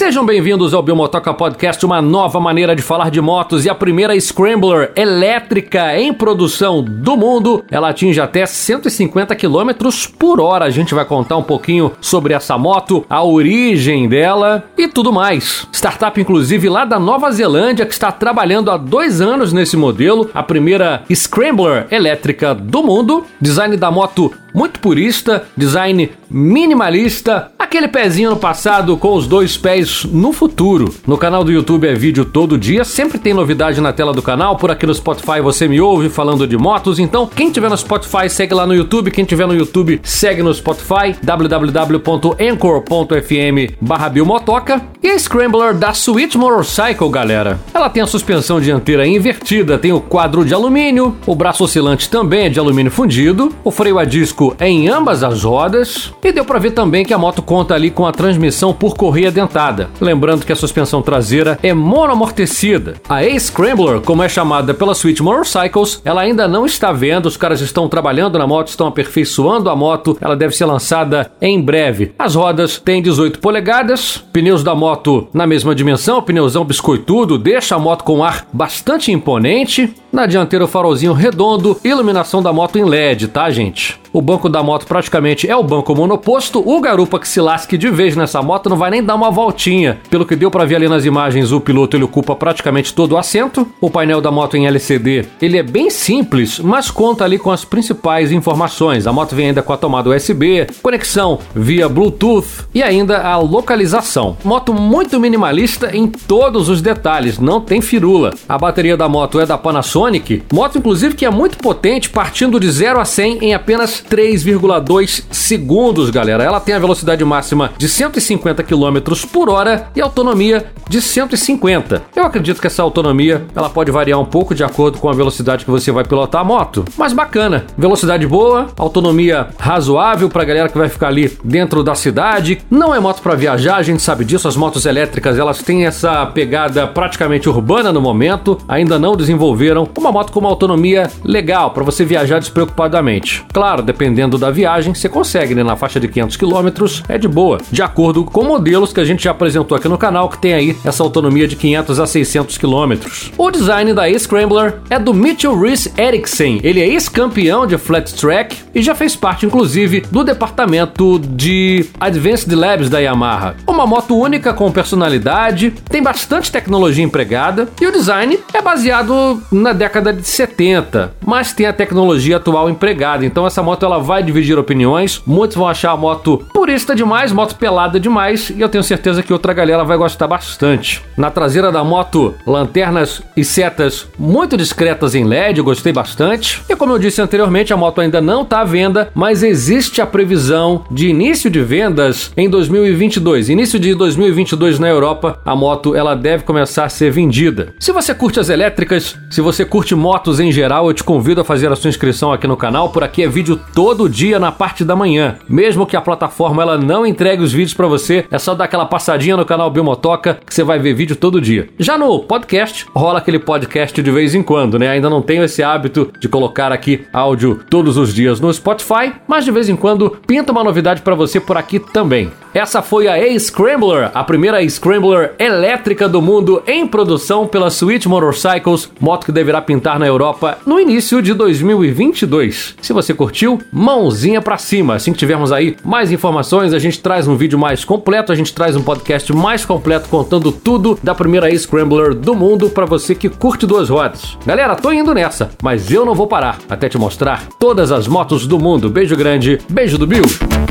Sejam bem-vindos ao Biomotoca Podcast, uma nova maneira de falar de motos e a primeira Scrambler elétrica em produção do mundo. Ela atinge até 150 km por hora. A gente vai contar um pouquinho sobre essa moto, a origem dela e tudo mais. Startup, inclusive, lá da Nova Zelândia, que está trabalhando há dois anos nesse modelo, a primeira Scrambler elétrica do mundo. Design da moto muito purista, design minimalista, aquele pezinho no passado com os dois pés no futuro. No canal do YouTube é vídeo todo dia, sempre tem novidade na tela do canal. Por aqui no Spotify você me ouve falando de motos, então quem tiver no Spotify segue lá no YouTube, quem tiver no YouTube segue no Spotify www.anchor.fm/biomotoca e a Scrambler da Switch Motorcycle, galera. Ela tem a suspensão dianteira invertida, tem o quadro de alumínio, o braço oscilante também é de alumínio fundido, o freio a disco é em ambas as rodas e deu para ver também que a moto conta ali com a transmissão por correia dentada. Lembrando que a suspensão traseira é monoamortecida. A A-Scrambler, como é chamada pela Switch Motorcycles, ela ainda não está vendo, os caras estão trabalhando na moto, estão aperfeiçoando a moto, ela deve ser lançada em breve. As rodas têm 18 polegadas, pneus da moto na mesma dimensão, pneuzão biscoitudo, deixa a moto com um ar bastante imponente. Na dianteira o farolzinho redondo, iluminação da moto em LED, tá gente? O banco da moto praticamente é o banco monoposto. O garupa que se lasque de vez nessa moto não vai nem dar uma voltinha. Pelo que deu para ver ali nas imagens, o piloto ele ocupa praticamente todo o assento. O painel da moto em LCD, ele é bem simples, mas conta ali com as principais informações. A moto vem ainda com a tomada USB, conexão via Bluetooth e ainda a localização. Moto muito minimalista em todos os detalhes, não tem firula. A bateria da moto é da Panasonic, moto inclusive que é muito potente, partindo de 0 a 100 em apenas 3,2 segundos, galera. Ela tem a velocidade máxima de 150 km por hora e autonomia de 150. Eu acredito que essa autonomia ela pode variar um pouco de acordo com a velocidade que você vai pilotar a moto, mas bacana. Velocidade boa, autonomia razoável para a galera que vai ficar ali dentro da cidade. Não é moto para viajar, a gente sabe disso. As motos elétricas elas têm essa pegada praticamente urbana no momento. Ainda não desenvolveram uma moto com uma autonomia legal para você viajar despreocupadamente. Claro, dependendo da viagem, você consegue, né? Na faixa de 500 km é de boa, de acordo com modelos que a gente já apresentou aqui no canal, que tem aí essa autonomia de 500 a 600 km. O design da E-Scrambler é do Mitchell Reese Eriksen. Ele é ex-campeão de flat track e já fez parte, inclusive, do departamento de Advanced Labs da Yamaha. Uma moto única com personalidade, tem bastante tecnologia empregada e o design é baseado na década de 70, mas tem a tecnologia atual empregada. Então essa moto ela vai dividir opiniões. Muitos vão achar a moto purista demais, moto pelada demais, e eu tenho certeza que outra galera vai gostar bastante. Na traseira da moto, lanternas e setas muito discretas em LED, eu gostei bastante. E como eu disse anteriormente, a moto ainda não está à venda, mas existe a previsão de início de vendas em 2022. Início de 2022 na Europa, a moto ela deve começar a ser vendida. Se você curte as elétricas, se você curte motos em geral, eu te convido a fazer a sua inscrição aqui no canal. Por aqui é vídeo todo dia na parte da manhã. Mesmo que a plataforma ela não entregue os vídeos para você, é só dar aquela passadinha no canal Biomotoca que você vai ver vídeo todo dia. Já no podcast, rola aquele podcast de vez em quando, né? Ainda não tenho esse hábito de colocar aqui áudio todos os dias no Spotify, mas de vez em quando pinta uma novidade para você por aqui também. Essa foi a A-Scrambler, a primeira Scrambler elétrica do mundo em produção pela Switch Motorcycles, moto que deverá pintar na Europa no início de 2022. Se você curtiu, mãozinha para cima. Assim que tivermos aí mais informações, a gente traz um vídeo mais completo, a gente traz um podcast mais completo contando tudo da primeira A-Scrambler do mundo para você que curte duas rodas. Galera, tô indo nessa, mas eu não vou parar até te mostrar todas as motos do mundo. Beijo grande, beijo do Bill.